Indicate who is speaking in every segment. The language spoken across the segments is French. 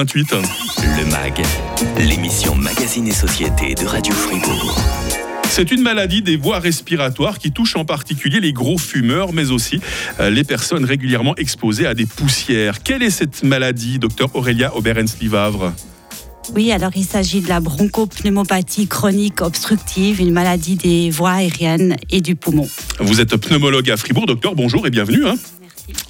Speaker 1: 28.
Speaker 2: Le MAG, l'émission Magazine et Société de Radio Fribourg.
Speaker 1: C'est une maladie des voies respiratoires qui touche en particulier les gros fumeurs, mais aussi euh, les personnes régulièrement exposées à des poussières. Quelle est cette maladie, docteur Aurélia Oberens-Livavre
Speaker 3: oui, alors il s'agit de la bronchopneumopathie chronique obstructive, une maladie des voies aériennes et du poumon.
Speaker 1: Vous êtes pneumologue à Fribourg, docteur, bonjour et bienvenue. Hein.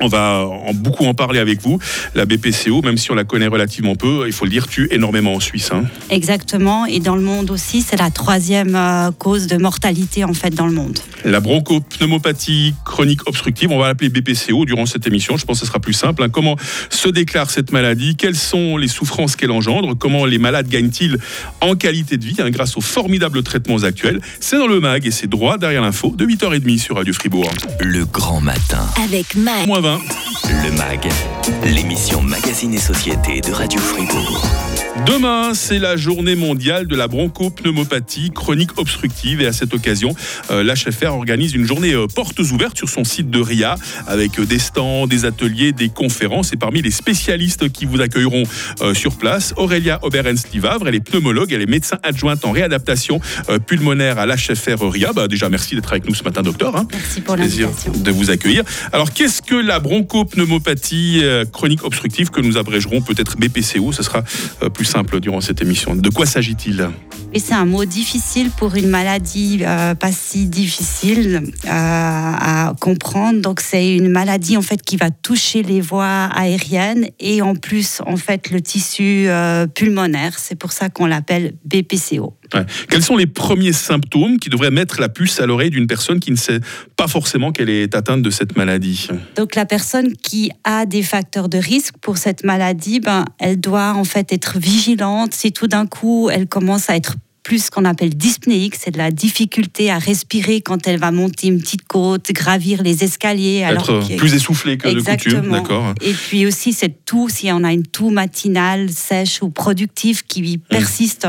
Speaker 1: On va en, beaucoup en parler avec vous. La BPCO, même si on la connaît relativement peu, il faut le dire, tue énormément en Suisse. Hein.
Speaker 3: Exactement. Et dans le monde aussi, c'est la troisième euh, cause de mortalité en fait dans le monde.
Speaker 1: La bronchopneumopathie chronique obstructive, on va l'appeler BPCO durant cette émission. Je pense que ce sera plus simple. Hein. Comment se déclare cette maladie? Quelles sont les souffrances qu'elle engendre? Comment les malades gagnent-ils en qualité de vie hein, grâce aux formidables traitements actuels? C'est dans le MAG et c'est droit derrière l'info de 8h30 sur Radio Fribourg.
Speaker 2: Le grand matin.
Speaker 3: Avec MAG.
Speaker 2: Le MAG, l'émission Magazine et Société de Radio Fribourg.
Speaker 1: Demain, c'est la journée mondiale de la bronchopneumopathie chronique obstructive et à cette occasion, euh, l'HFR organise une journée euh, portes ouvertes sur son site de RIA avec euh, des stands, des ateliers, des conférences et parmi les spécialistes qui vous accueilleront sur place, Aurélia Oberens-Livavre, elle est pneumologue, elle est médecin adjointe en réadaptation pulmonaire à l'HFR RIA. Bah, déjà, merci d'être avec nous ce matin, docteur.
Speaker 3: Hein. Merci pour l'invitation.
Speaker 1: de vous accueillir. Alors, qu'est-ce que la bronchopneumopathie chronique obstructive que nous abrégerons peut-être BPCO Ce sera plus simple durant cette émission. De quoi s'agit-il?
Speaker 3: C'est un mot difficile pour une maladie euh, pas si difficile euh, à comprendre. Donc c'est une maladie en fait qui va toucher les voies aériennes et en plus en fait le tissu euh, pulmonaire. C'est pour ça qu'on l'appelle BPCO.
Speaker 1: Quels sont les premiers symptômes qui devraient mettre la puce à l'oreille d'une personne qui ne sait pas forcément qu'elle est atteinte de cette maladie?
Speaker 3: Donc la personne qui a des facteurs de risque pour cette maladie, ben, elle doit en fait être vigilante. Si tout d'un coup elle commence à être plus ce qu'on appelle dyspnéique, c'est de la difficulté à respirer quand elle va monter une petite côte, gravir les escaliers.
Speaker 1: Alors plus essoufflé que de coutume, d'accord.
Speaker 3: Et puis aussi cette toux, si on a une toux matinale sèche ou productive qui mmh. persiste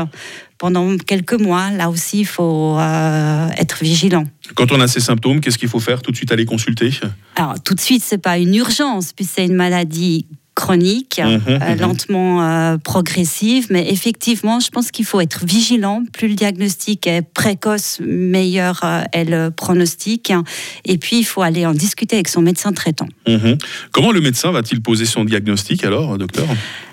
Speaker 3: pendant quelques mois, là aussi il faut euh, être vigilant.
Speaker 1: Quand on a ces symptômes, qu'est-ce qu'il faut faire Tout de suite aller consulter?
Speaker 3: Alors tout de suite, c'est pas une urgence, puis c'est une maladie chronique, mhm, euh, mhm. lentement euh, progressive, mais effectivement, je pense qu'il faut être vigilant. Plus le diagnostic est précoce, meilleur euh, est le pronostic. Et puis, il faut aller en discuter avec son médecin traitant.
Speaker 1: Mhm. Comment le médecin va-t-il poser son diagnostic alors, docteur?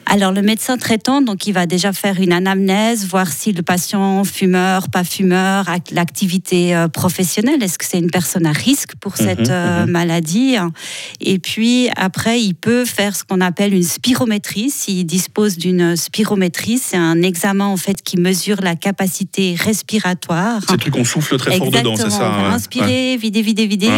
Speaker 3: Alors le médecin traitant, donc il va déjà faire une anamnèse, voir si le patient fumeur, pas fumeur, l'activité euh, professionnelle, est-ce que c'est une personne à risque pour mhm, cette euh, mhm. maladie? Et puis après, il peut faire ce qu'on appelle une spirométrie. S'il dispose d'une spirométrie, c'est un examen en fait qui mesure la capacité respiratoire.
Speaker 1: C'est le truc qu'on souffle très fort dedans, c'est ça
Speaker 3: hein Inspirer, vider, vider, vider.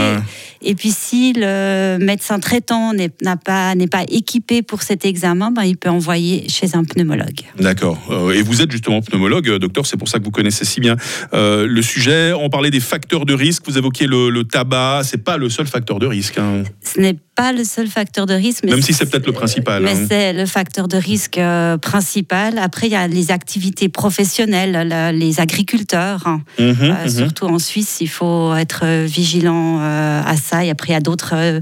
Speaker 3: Et puis si le médecin traitant n'est pas pas équipé pour cet examen, ben, il peut envoyer chez un pneumologue.
Speaker 1: D'accord. Euh, et vous êtes justement pneumologue, euh, docteur, c'est pour ça que vous connaissez si bien euh, le sujet. On parlait des facteurs de risque, vous évoquiez le, le tabac, c'est pas le seul facteur de risque. Hein.
Speaker 3: Ce n'est pas le seul facteur de risque.
Speaker 1: Même si c'est peut-être le principal.
Speaker 3: Mais hein. c'est le facteur de risque principal. Après, il y a les activités professionnelles, les agriculteurs. Hein. Mhm, mhm. Surtout en Suisse, il faut être vigilant à ça. Et après, il y a d'autres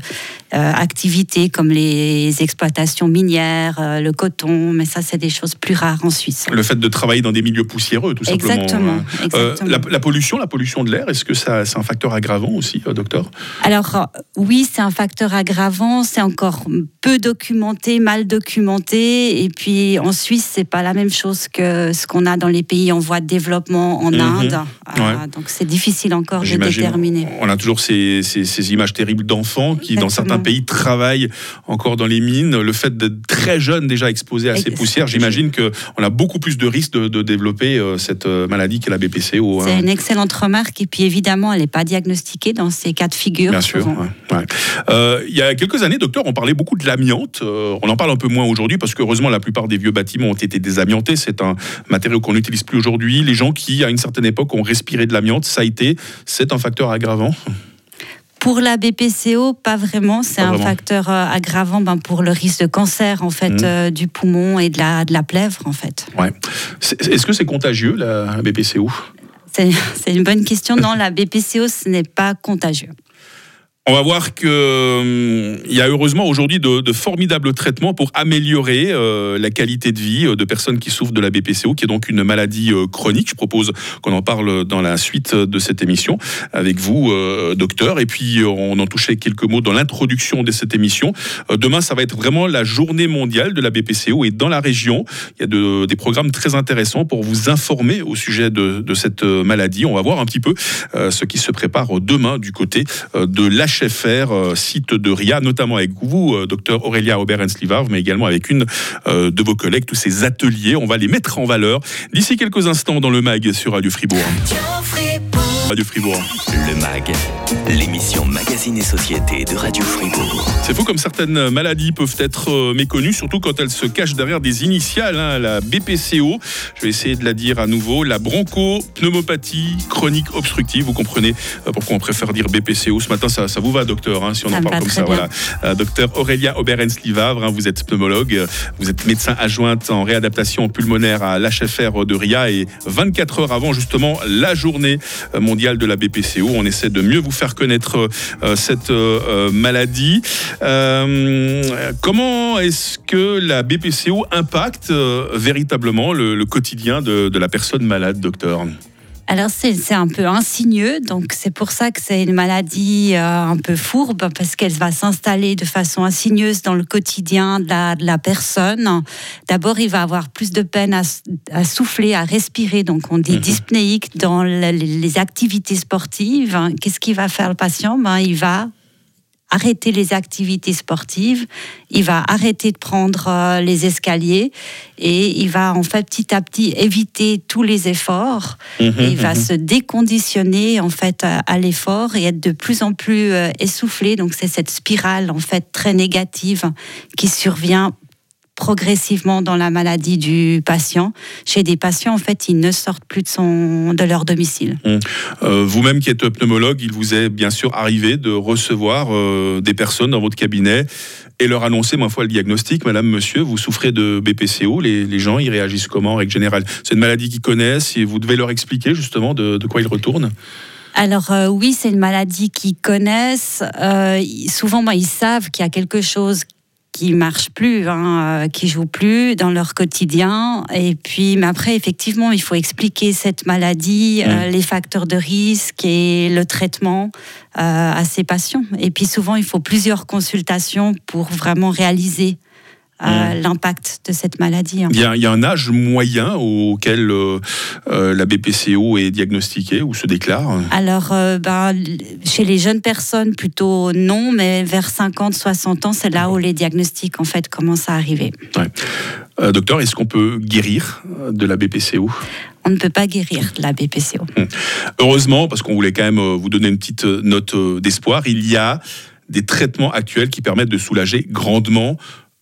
Speaker 3: activités comme les exploitations minières, euh, le coton, mais ça, c'est des choses plus rares en Suisse.
Speaker 1: Le fait de travailler dans des milieux poussiéreux, tout simplement.
Speaker 3: Exactement.
Speaker 1: Euh, la, pollution, la pollution de l'air, est-ce que ça, c'est un facteur aggravant aussi, docteur?
Speaker 3: Alors, oui, c'est un facteur aggravant. C'est encore peu documenté, mal documenté. Et puis, en Suisse, c'est pas la même chose que ce qu'on a dans les pays en voie de développement en mhm. Inde. donc, c'est difficile encore de déterminer.
Speaker 1: On a toujours ces, ces, ces images terribles d'enfants qui, dans certains pays travaillent encore dans les mines. Le fait d'être très jeune déjà exposé à ces poussières, j'imagine qu'on a beaucoup plus de risques de, développer euh, cette euh, maladie qu'est la BPCO.
Speaker 3: Hein. C'est une excellente remarque. Et puis évidemment, elle n'est pas diagnostiquée dans ces cas de figure.
Speaker 1: Bien sûr. Euh, il y a quelques années, docteur, on parlait beaucoup de l'amiante. on en parle un peu moins aujourd'hui parce que heureusement, la plupart des vieux bâtiments ont été désamiantés. C'est un matériau qu'on n'utilise plus aujourd'hui. Les gens qui, à une certaine époque, ont respiré de l'amiante, ça a été, c'est un facteur aggravant.
Speaker 3: Pour la BPCO, pas vraiment. C'est un facteur euh, aggravant ben, pour le risque de cancer en fait mmh. euh, du poumon et de la, de la plèvre en fait.
Speaker 1: Ouais. Est-ce que c'est contagieux la BPCO
Speaker 3: C'est une bonne question. Non, la BPCO, ce n'est pas contagieux.
Speaker 1: On va voir qu'il hum, y a heureusement aujourd'hui de, formidables traitements pour améliorer euh, la qualité de vie euh, de personnes qui souffrent de la BPCO, qui est donc une maladie euh, chronique. Je propose qu'on en parle dans la suite de cette émission avec vous, docteur. Et puis, on en touchait quelques mots dans l'introduction de cette émission. demain, ça va être vraiment la journée mondiale de la BPCO. Et dans la région, il y a des programmes très intéressants pour vous informer au sujet de, cette maladie. On va voir un petit peu ce qui se prépare demain du côté de la HFR, euh, site de RIA, notamment avec vous, euh, docteur Aurélia Aubert-Enslivar, mais également avec une euh, de vos collègues, tous ces ateliers. On va les mettre en valeur d'ici quelques instants dans le MAG sur Radio Fribourg. Radio Fribourg.
Speaker 2: Le MAG, l'émission Magazine et Société de Radio Fribourg.
Speaker 1: C'est faux comme certaines maladies peuvent être euh, méconnues, surtout quand elles se cachent derrière des initiales. Hein, la BPCO, je vais essayer de la dire à nouveau, la bronchopneumopathie chronique obstructive. Vous comprenez euh, pourquoi on préfère dire BPCO. Ce matin, ça, ça vous va, docteur, hein, si on en parle comme ça. Voilà. Euh, docteur Aurélia Oberens-Livavre, hein, vous êtes pneumologue, vous êtes médecin adjointe en réadaptation pulmonaire à l'HFR de RIA et 24 heures avant justement la journée mondiale de la BPCO. On essaie de mieux vous faire connaître euh, cette euh, maladie. Euh, comment est-ce que la BPCO impacte véritablement le, quotidien de, de la personne malade, docteur?
Speaker 3: Alors c'est un peu insigneux, donc c'est pour ça que c'est une maladie euh, un peu fourbe, parce qu'elle va s'installer de façon insigneuse dans le quotidien de la, personne. D'abord, il va avoir plus de peine à, souffler, à respirer, donc on dit mhm. dyspnéique dans les, activités sportives. Qu'est-ce qu'il va faire le patient? Ben, Il va arrêter les activités sportives, il va arrêter de prendre euh, les escaliers et il va en fait petit à petit éviter tous les efforts. Mhm, il va mhm. se déconditionner en fait à, l'effort et être de plus en plus euh, essoufflé. Donc c'est cette spirale en fait très négative qui survient progressivement dans la maladie du patient. Chez des patients, en fait, ils ne sortent plus de, son, de leur domicile.
Speaker 1: Hum. Euh, vous-même qui êtes pneumologue, il vous est bien sûr arrivé de recevoir euh, des personnes dans votre cabinet et leur annoncer, ma foi, le diagnostic. Madame, monsieur, vous souffrez de BPCO. Les, les gens, ils réagissent comment en règle générale? C'est une maladie qu'ils connaissent et vous devez leur expliquer justement de, de quoi ils retournent?
Speaker 3: Alors euh, oui, c'est une maladie qu'ils connaissent. souvent, moi, ils savent qu'il y a quelque chose qui marchent plus, hein, euh, qui jouent plus dans leur quotidien. Et puis, mais après, effectivement, il faut expliquer cette maladie, euh, les facteurs de risque et le traitement euh, à ces patients. Et puis, souvent, il faut plusieurs consultations pour vraiment réaliser Mm. l'impact de cette maladie.
Speaker 1: Il y, a, il y, a, un âge moyen auquel euh, euh, la BPCO est diagnostiquée ou se déclare?
Speaker 3: Alors, euh, ben, chez les jeunes personnes, plutôt non, mais vers 50-60 ans, c'est là où les diagnostics en fait commencent à arriver.
Speaker 1: docteur, est-ce qu'on peut guérir de la BPCO
Speaker 3: on ne peut pas guérir de la BPCO. Hum.
Speaker 1: Heureusement, parce qu'on voulait quand même vous donner une petite note d'espoir, il y a des traitements actuels qui permettent de soulager grandement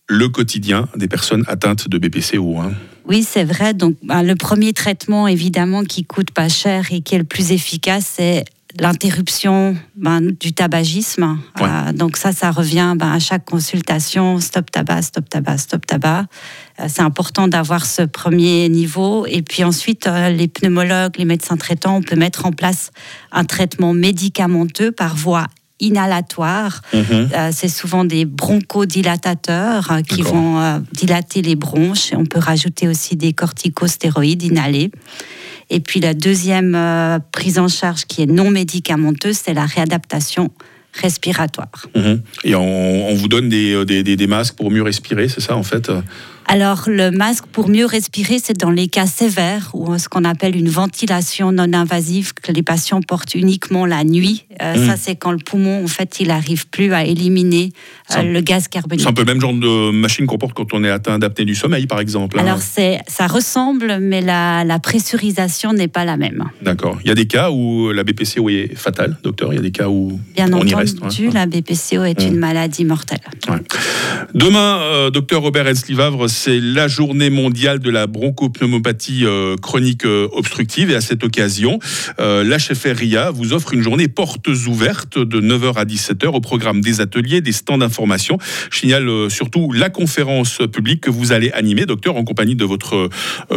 Speaker 1: le quotidien des personnes atteintes de BPCO. Hein.
Speaker 3: Oui, c'est vrai. Donc, ben, le premier traitement, évidemment, qui coûte pas cher et qui est le plus efficace, c'est l'interruption ben, du tabagisme. Euh, donc ça, ça revient ben, à chaque consultation, stop tabac, stop tabac, stop tabac. Euh, c'est important d'avoir ce premier niveau. Et puis ensuite, euh, les pneumologues, les médecins traitants, on peut mettre en place un traitement médicamenteux par voie inhalatoires. Mhm. Euh, c'est souvent des bronchodilatateurs euh, qui vont euh, dilater les bronches. On peut rajouter aussi des corticostéroïdes inhalés. Et puis la deuxième prise en charge qui est non médicamenteuse, c'est la réadaptation respiratoire.
Speaker 1: Mhm. Et on, vous donne des, des, des, masques pour mieux respirer, c'est ça en fait?
Speaker 3: Alors, le masque, pour mieux respirer, c'est dans les cas sévères ou ce qu'on appelle une ventilation non invasive que les patients portent uniquement la nuit. Euh, mmh. Ça, c'est quand le poumon, en fait, il n'arrive plus à éliminer euh, le gaz carbonique.
Speaker 1: C'est un peu le même genre de machine qu'on porte quand on est atteint d'apnée du sommeil, par exemple.
Speaker 3: Hein. Alors, c'est, ça ressemble, mais la, pressurisation n'est pas la même.
Speaker 1: D'accord. Il y a des cas où la BPCO est fatale, docteur. Il y a des cas où
Speaker 3: Bien
Speaker 1: on
Speaker 3: y
Speaker 1: reste.
Speaker 3: la BPCO est une maladie mortelle.
Speaker 1: Demain, euh, docteur Robert Elslivavre, c'est la journée mondiale de la bronchopneumopathie chronique obstructive et à cette occasion, l'HFR RIA vous offre une journée portes ouvertes de 9h à 17h au programme des ateliers, des stands d'information. Je signale surtout la conférence publique que vous allez animer, docteur, en compagnie de votre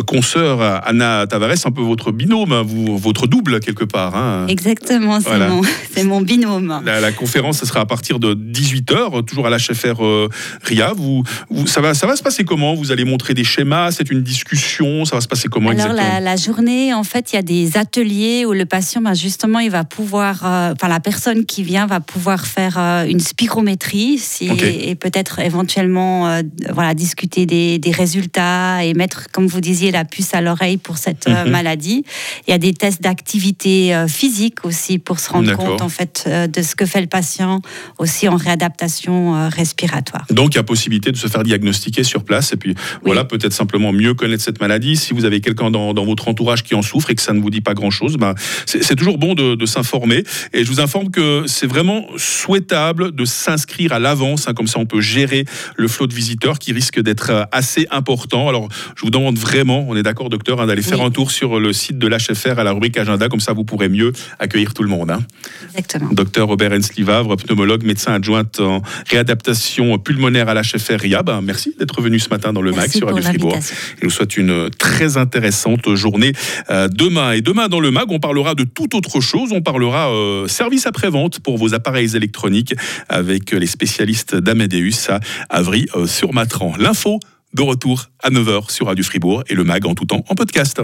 Speaker 1: consoeur Anna Tavares, un peu votre binôme, hein, vous, votre double quelque part. Hein.
Speaker 3: Exactement, c'est mon, binôme.
Speaker 1: La, conférence, ce sera à partir de 18h, toujours à l'HFR euh, RIA. Vous, ça, va, ça va se passer comment Vous allez montrer des schémas? C'est une discussion Ça va se passer comment
Speaker 3: Alors, la, journée, en fait, il y a des ateliers où le patient, ben, justement, il va pouvoir, euh, enfin, la personne qui vient va pouvoir faire euh, une spirométrie et peut-être éventuellement voilà, discuter des, des, résultats et mettre, comme vous disiez, la puce à l'oreille pour cette mhm. maladie. Il y a des tests d'activité physique aussi pour se rendre compte en fait euh, de ce que fait le patient aussi en réadaptation euh, respiratoire.
Speaker 1: Donc il y a possibilité de se faire diagnostiquer sur place et puis voilà peut-être simplement mieux connaître cette maladie. Si vous avez quelqu'un dans, votre entourage qui en souffre et que ça ne vous dit pas grand-chose, ben, c'est toujours bon de, s'informer. Et je vous informe que c'est vraiment souhaitable de s'inscrire à l'avance, hein, comme ça on peut gérer le flot de visiteurs qui risque d'être euh, assez important. Alors je vous demande vraiment, on est d'accord docteur, hein, d'aller faire un tour sur le site de l'HFR à la rubrique agenda, comme ça vous pourrez mieux accueillir tout le monde. Hein.
Speaker 3: Exactement.
Speaker 1: Docteur Robert Hensley-Vavre, pneumologue, médecin adjoint en réadaptation pulmonaire à l'HFR RIA. Ben, merci d'être venu ce matin dans le MAC sur Radio Fribourg. Je vous souhaite une très intéressante journée euh, demain. Et demain dans le MAG, on parlera de toute autre chose. On parlera euh, service après-vente pour vos appareils électroniques avec les spécialistes d'Amadeus à Avry-sur-Matran. L'info de retour à 9h sur Radio Fribourg et le MAG en tout temps en podcast.